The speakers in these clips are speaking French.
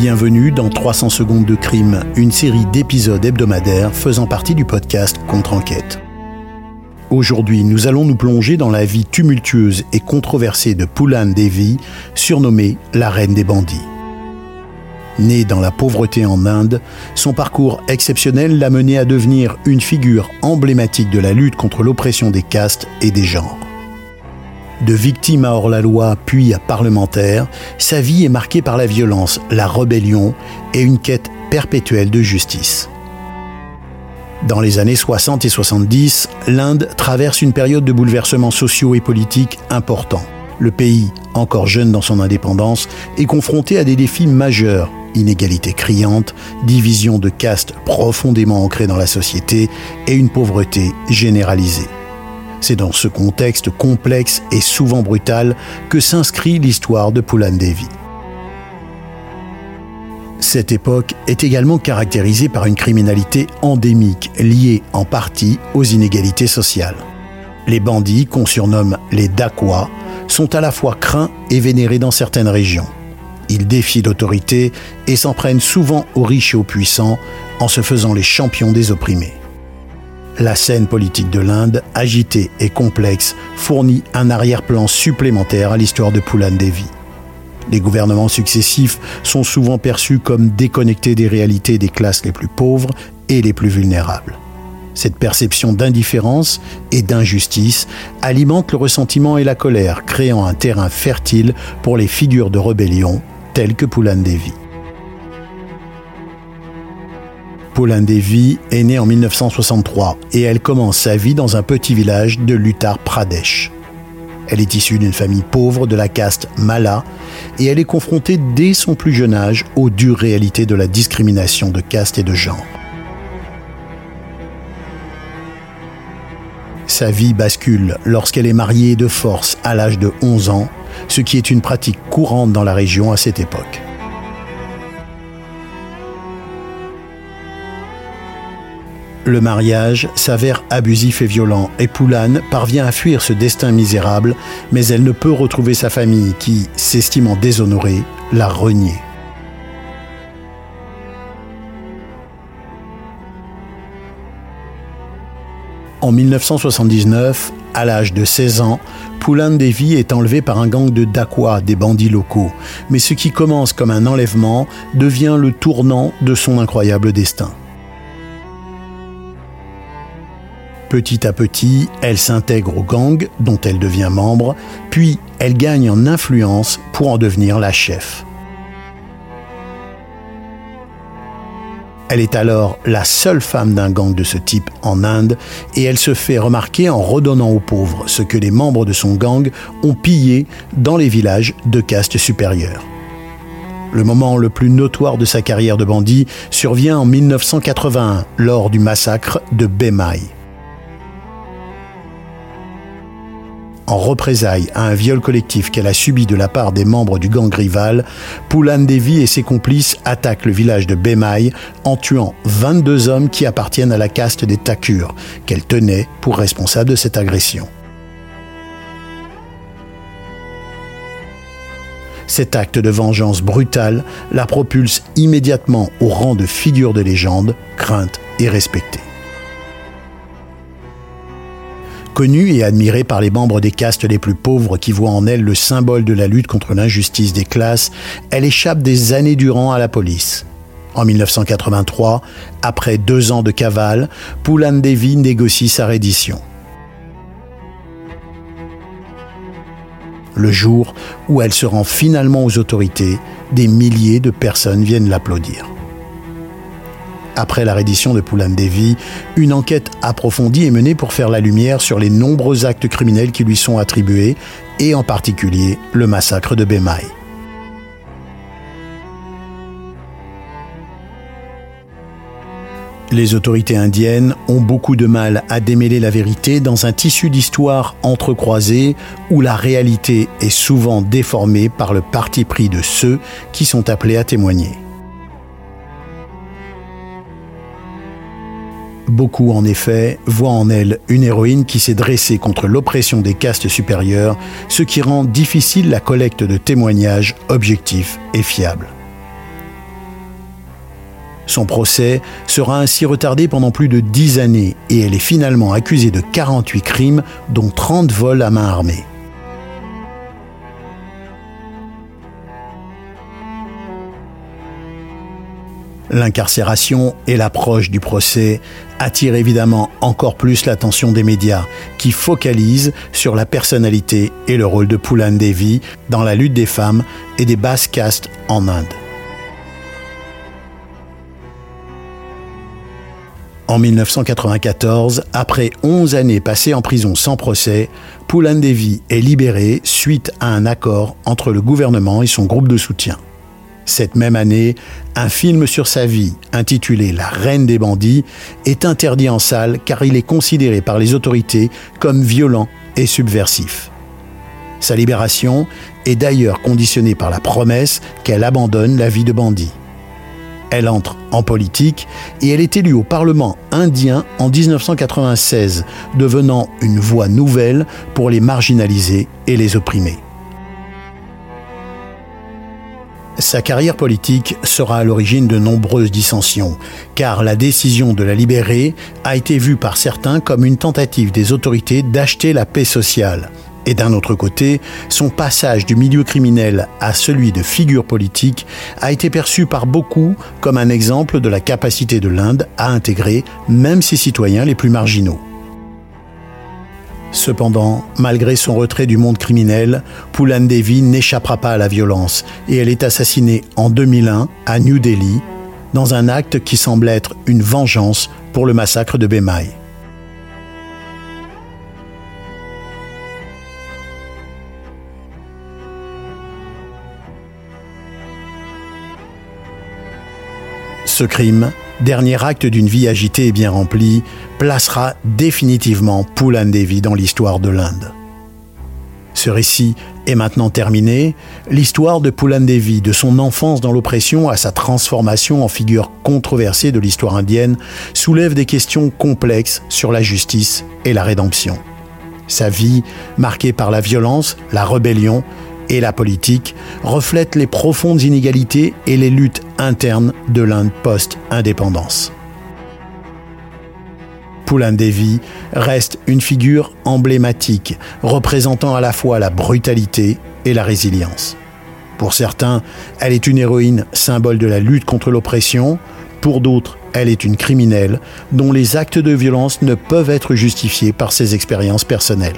Bienvenue dans 300 secondes de crime, une série d'épisodes hebdomadaires faisant partie du podcast Contre-enquête. Aujourd'hui, nous allons nous plonger dans la vie tumultueuse et controversée de Poulan Devi, surnommée la reine des bandits. Née dans la pauvreté en Inde, son parcours exceptionnel l'a menée à devenir une figure emblématique de la lutte contre l'oppression des castes et des genres. De victime à hors-la-loi puis à parlementaire, sa vie est marquée par la violence, la rébellion et une quête perpétuelle de justice. Dans les années 60 et 70, l'Inde traverse une période de bouleversements sociaux et politiques importants. Le pays, encore jeune dans son indépendance, est confronté à des défis majeurs inégalités criantes, division de castes profondément ancrées dans la société et une pauvreté généralisée. C'est dans ce contexte complexe et souvent brutal que s'inscrit l'histoire de Poulan Devi. Cette époque est également caractérisée par une criminalité endémique liée en partie aux inégalités sociales. Les bandits, qu'on surnomme les Dacois, sont à la fois craints et vénérés dans certaines régions. Ils défient l'autorité et s'en prennent souvent aux riches et aux puissants en se faisant les champions des opprimés. La scène politique de l'Inde, agitée et complexe, fournit un arrière-plan supplémentaire à l'histoire de Poulan Devi. Les gouvernements successifs sont souvent perçus comme déconnectés des réalités des classes les plus pauvres et les plus vulnérables. Cette perception d'indifférence et d'injustice alimente le ressentiment et la colère, créant un terrain fertile pour les figures de rébellion telles que Poulan Devi. Pauline Devi est née en 1963 et elle commence sa vie dans un petit village de l'Uttar Pradesh. Elle est issue d'une famille pauvre de la caste Mala et elle est confrontée dès son plus jeune âge aux dures réalités de la discrimination de caste et de genre. Sa vie bascule lorsqu'elle est mariée de force à l'âge de 11 ans, ce qui est une pratique courante dans la région à cette époque. Le mariage s'avère abusif et violent et Poulane parvient à fuir ce destin misérable, mais elle ne peut retrouver sa famille qui, s'estimant déshonorée, l'a reniée. En 1979, à l'âge de 16 ans, Poulan Devi est enlevé par un gang de Dakwa, des bandits locaux. Mais ce qui commence comme un enlèvement devient le tournant de son incroyable destin. Petit à petit, elle s'intègre au gang dont elle devient membre, puis elle gagne en influence pour en devenir la chef. Elle est alors la seule femme d'un gang de ce type en Inde et elle se fait remarquer en redonnant aux pauvres ce que les membres de son gang ont pillé dans les villages de caste supérieure. Le moment le plus notoire de sa carrière de bandit survient en 1981 lors du massacre de Bemai. En représailles à un viol collectif qu'elle a subi de la part des membres du gang rival, Poulan Devi et ses complices attaquent le village de Bemai en tuant 22 hommes qui appartiennent à la caste des Thakur, qu'elle tenait pour responsable de cette agression. Cet acte de vengeance brutale la propulse immédiatement au rang de figure de légende, crainte et respectée. Connue et admirée par les membres des castes les plus pauvres qui voient en elle le symbole de la lutte contre l'injustice des classes, elle échappe des années durant à la police. En 1983, après deux ans de cavale, Poulan Devi négocie sa reddition. Le jour où elle se rend finalement aux autorités, des milliers de personnes viennent l'applaudir après la reddition de Poulan Devi, une enquête approfondie est menée pour faire la lumière sur les nombreux actes criminels qui lui sont attribués, et en particulier le massacre de Bemai. Les autorités indiennes ont beaucoup de mal à démêler la vérité dans un tissu d'histoire entrecroisé où la réalité est souvent déformée par le parti pris de ceux qui sont appelés à témoigner. Beaucoup, en effet, voient en elle une héroïne qui s'est dressée contre l'oppression des castes supérieures, ce qui rend difficile la collecte de témoignages objectifs et fiables. Son procès sera ainsi retardé pendant plus de 10 années et elle est finalement accusée de 48 crimes, dont 30 vols à main armée. L'incarcération et l'approche du procès attirent évidemment encore plus l'attention des médias qui focalisent sur la personnalité et le rôle de Poulan Devi dans la lutte des femmes et des basses castes en Inde. En 1994, après 11 années passées en prison sans procès, Poulan Devi est libéré suite à un accord entre le gouvernement et son groupe de soutien. Cette même année, un film sur sa vie, intitulé La Reine des bandits, est interdit en salle car il est considéré par les autorités comme violent et subversif. Sa libération est d'ailleurs conditionnée par la promesse qu'elle abandonne la vie de bandit. Elle entre en politique et elle est élue au Parlement indien en 1996, devenant une voix nouvelle pour les marginalisés et les opprimés. Sa carrière politique sera à l'origine de nombreuses dissensions, car la décision de la libérer a été vue par certains comme une tentative des autorités d'acheter la paix sociale. Et d'un autre côté, son passage du milieu criminel à celui de figure politique a été perçu par beaucoup comme un exemple de la capacité de l'Inde à intégrer même ses citoyens les plus marginaux. Cependant, malgré son retrait du monde criminel, Poulan Devi n'échappera pas à la violence et elle est assassinée en 2001 à New Delhi dans un acte qui semble être une vengeance pour le massacre de Bemai. Ce crime dernier acte d'une vie agitée et bien remplie, placera définitivement Poulan Devi dans l'histoire de l'Inde. Ce récit est maintenant terminé. L'histoire de Poulan Devi, de son enfance dans l'oppression à sa transformation en figure controversée de l'histoire indienne, soulève des questions complexes sur la justice et la rédemption. Sa vie, marquée par la violence, la rébellion, et la politique reflètent les profondes inégalités et les luttes internes de l'Inde post-indépendance. Poulan Devi reste une figure emblématique, représentant à la fois la brutalité et la résilience. Pour certains, elle est une héroïne, symbole de la lutte contre l'oppression. Pour d'autres, elle est une criminelle dont les actes de violence ne peuvent être justifiés par ses expériences personnelles.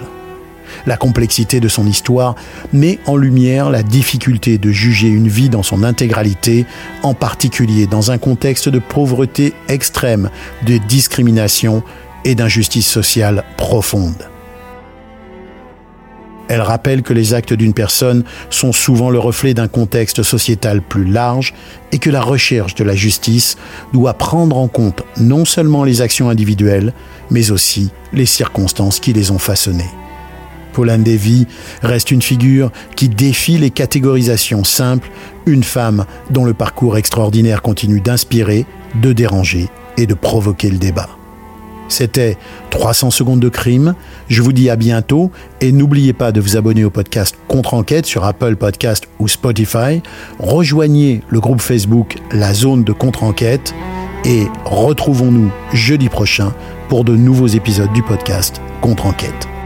La complexité de son histoire met en lumière la difficulté de juger une vie dans son intégralité, en particulier dans un contexte de pauvreté extrême, de discrimination et d'injustice sociale profonde. Elle rappelle que les actes d'une personne sont souvent le reflet d'un contexte sociétal plus large et que la recherche de la justice doit prendre en compte non seulement les actions individuelles, mais aussi les circonstances qui les ont façonnées. Pauline Devi reste une figure qui défie les catégorisations simples, une femme dont le parcours extraordinaire continue d'inspirer, de déranger et de provoquer le débat. C'était 300 secondes de crime. Je vous dis à bientôt et n'oubliez pas de vous abonner au podcast Contre-enquête sur Apple Podcast ou Spotify. Rejoignez le groupe Facebook La Zone de Contre-enquête et retrouvons-nous jeudi prochain pour de nouveaux épisodes du podcast Contre-enquête.